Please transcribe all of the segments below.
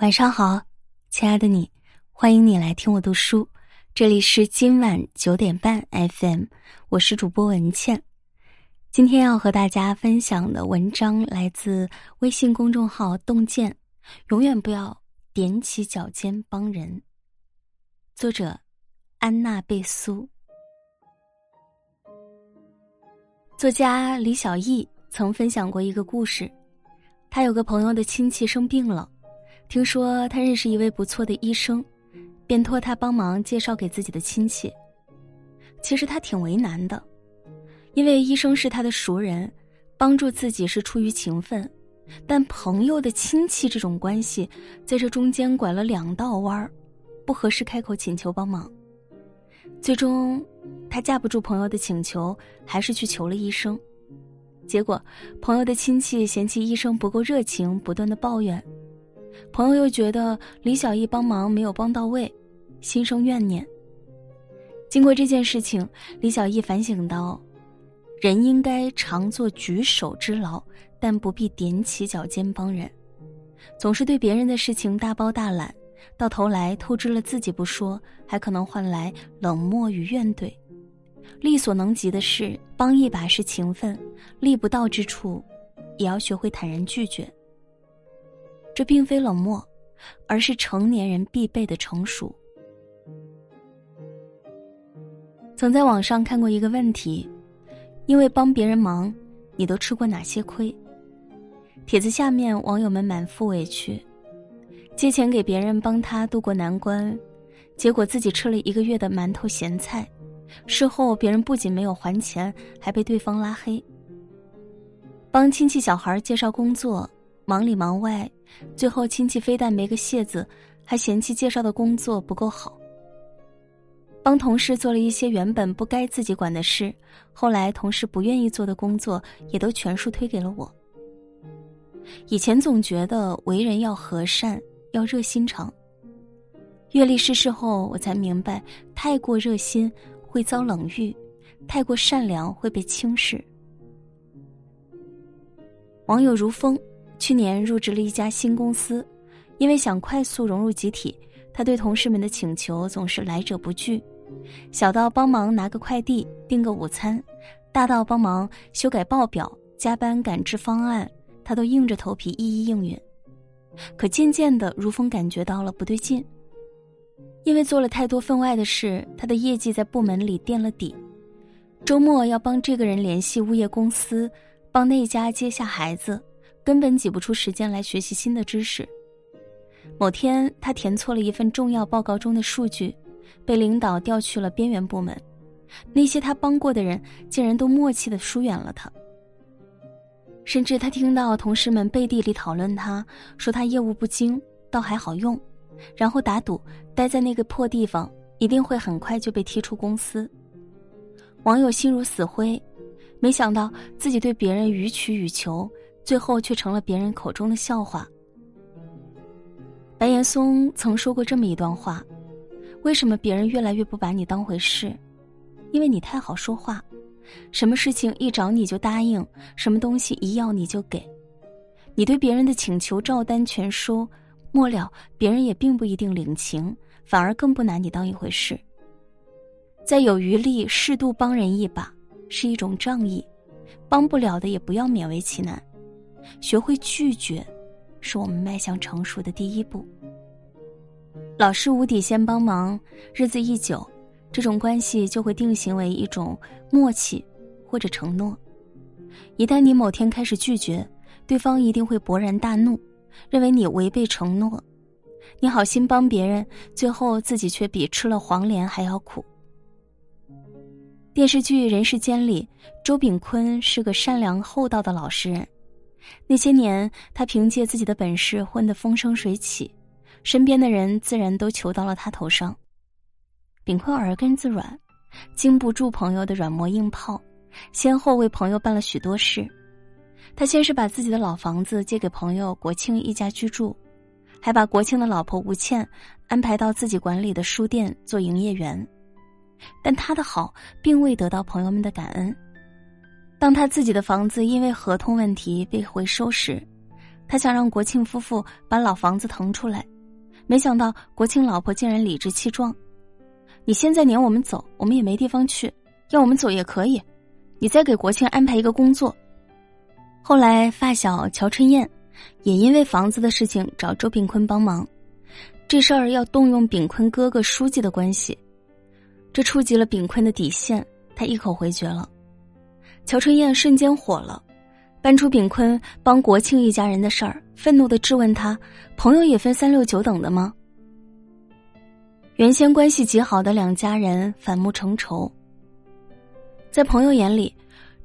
晚上好，亲爱的你，欢迎你来听我读书。这里是今晚九点半 FM，我是主播文倩。今天要和大家分享的文章来自微信公众号“洞见”，永远不要踮起脚尖帮人。作者安娜贝苏。作家李小艺曾分享过一个故事，他有个朋友的亲戚生病了。听说他认识一位不错的医生，便托他帮忙介绍给自己的亲戚。其实他挺为难的，因为医生是他的熟人，帮助自己是出于情分，但朋友的亲戚这种关系，在这中间拐了两道弯儿，不合适开口请求帮忙。最终，他架不住朋友的请求，还是去求了医生。结果，朋友的亲戚嫌弃医生不够热情，不断的抱怨。朋友又觉得李小艺帮忙没有帮到位，心生怨念。经过这件事情，李小艺反省到：人应该常做举手之劳，但不必踮起脚尖帮人。总是对别人的事情大包大揽，到头来透支了自己不说，还可能换来冷漠与怨怼。力所能及的事帮一把是情分，力不到之处，也要学会坦然拒绝。这并非冷漠，而是成年人必备的成熟。曾在网上看过一个问题：因为帮别人忙，你都吃过哪些亏？帖子下面网友们满腹委屈，借钱给别人帮他渡过难关，结果自己吃了一个月的馒头咸菜，事后别人不仅没有还钱，还被对方拉黑。帮亲戚小孩介绍工作。忙里忙外，最后亲戚非但没个谢字，还嫌弃介绍的工作不够好。帮同事做了一些原本不该自己管的事，后来同事不愿意做的工作，也都全数推给了我。以前总觉得为人要和善，要热心肠。阅历世事后，我才明白，太过热心会遭冷遇，太过善良会被轻视。网友如风。去年入职了一家新公司，因为想快速融入集体，他对同事们的请求总是来者不拒，小到帮忙拿个快递、订个午餐，大到帮忙修改报表、加班赶制方案，他都硬着头皮一一应允。可渐渐的，如风感觉到了不对劲，因为做了太多分外的事，他的业绩在部门里垫了底。周末要帮这个人联系物业公司，帮那家接下孩子。根本挤不出时间来学习新的知识。某天，他填错了一份重要报告中的数据，被领导调去了边缘部门。那些他帮过的人，竟然都默契的疏远了他。甚至他听到同事们背地里讨论他，说他业务不精，倒还好用，然后打赌待在那个破地方，一定会很快就被踢出公司。网友心如死灰，没想到自己对别人予取予求。最后却成了别人口中的笑话。白岩松曾说过这么一段话：“为什么别人越来越不把你当回事？因为你太好说话，什么事情一找你就答应，什么东西一要你就给。你对别人的请求照单全收，末了别人也并不一定领情，反而更不拿你当一回事。在有余力适度帮人一把，是一种仗义；帮不了的也不要勉为其难。”学会拒绝，是我们迈向成熟的第一步。老是无底线帮忙，日子一久，这种关系就会定型为一种默契或者承诺。一旦你某天开始拒绝，对方一定会勃然大怒，认为你违背承诺。你好心帮别人，最后自己却比吃了黄连还要苦。电视剧《人世间》里，周秉昆是个善良厚道的老实人。那些年，他凭借自己的本事混得风生水起，身边的人自然都求到了他头上。秉坤耳根子软，经不住朋友的软磨硬泡，先后为朋友办了许多事。他先是把自己的老房子借给朋友国庆一家居住，还把国庆的老婆吴倩安排到自己管理的书店做营业员。但他的好并未得到朋友们的感恩。当他自己的房子因为合同问题被回收时，他想让国庆夫妇把老房子腾出来，没想到国庆老婆竟然理直气壮：“你现在撵我们走，我们也没地方去，要我们走也可以，你再给国庆安排一个工作。”后来发小乔春燕也因为房子的事情找周炳坤帮忙，这事儿要动用炳坤哥哥书记的关系，这触及了炳坤的底线，他一口回绝了。乔春燕瞬间火了，搬出炳坤帮国庆一家人的事儿，愤怒的质问他：“朋友也分三六九等的吗？”原先关系极好的两家人反目成仇，在朋友眼里，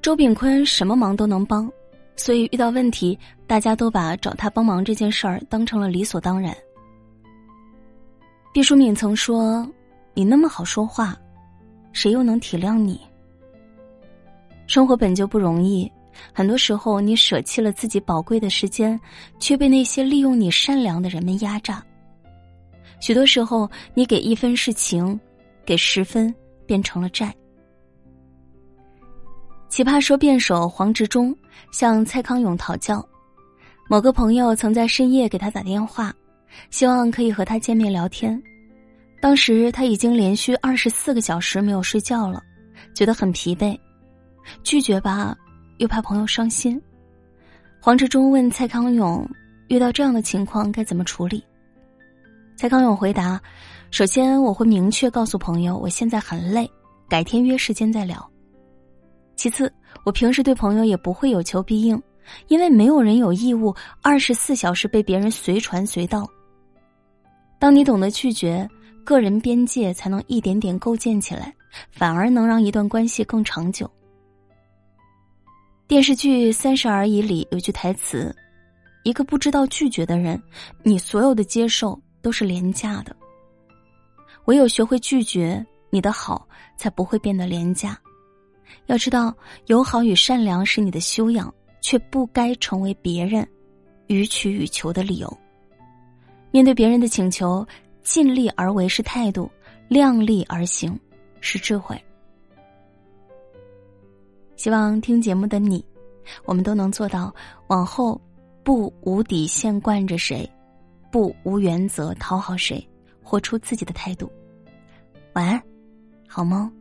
周炳坤什么忙都能帮。所以遇到问题，大家都把找他帮忙这件事儿当成了理所当然。毕淑敏曾说：“你那么好说话，谁又能体谅你？”生活本就不容易，很多时候你舍弃了自己宝贵的时间，却被那些利用你善良的人们压榨。许多时候，你给一分是情，给十分变成了债。奇葩说辩手黄执中向蔡康永讨教，某个朋友曾在深夜给他打电话，希望可以和他见面聊天。当时他已经连续二十四个小时没有睡觉了，觉得很疲惫，拒绝吧，又怕朋友伤心。黄志忠问蔡康永，遇到这样的情况该怎么处理？蔡康永回答：首先我会明确告诉朋友，我现在很累，改天约时间再聊。其次，我平时对朋友也不会有求必应，因为没有人有义务二十四小时被别人随传随到。当你懂得拒绝，个人边界才能一点点构建起来，反而能让一段关系更长久。电视剧《三十而已》里有句台词：“一个不知道拒绝的人，你所有的接受都是廉价的。唯有学会拒绝，你的好才不会变得廉价。”要知道，友好与善良是你的修养，却不该成为别人予取予求的理由。面对别人的请求，尽力而为是态度，量力而行是智慧。希望听节目的你，我们都能做到往后不无底线惯着谁，不无原则讨好谁，活出自己的态度。晚安，好梦。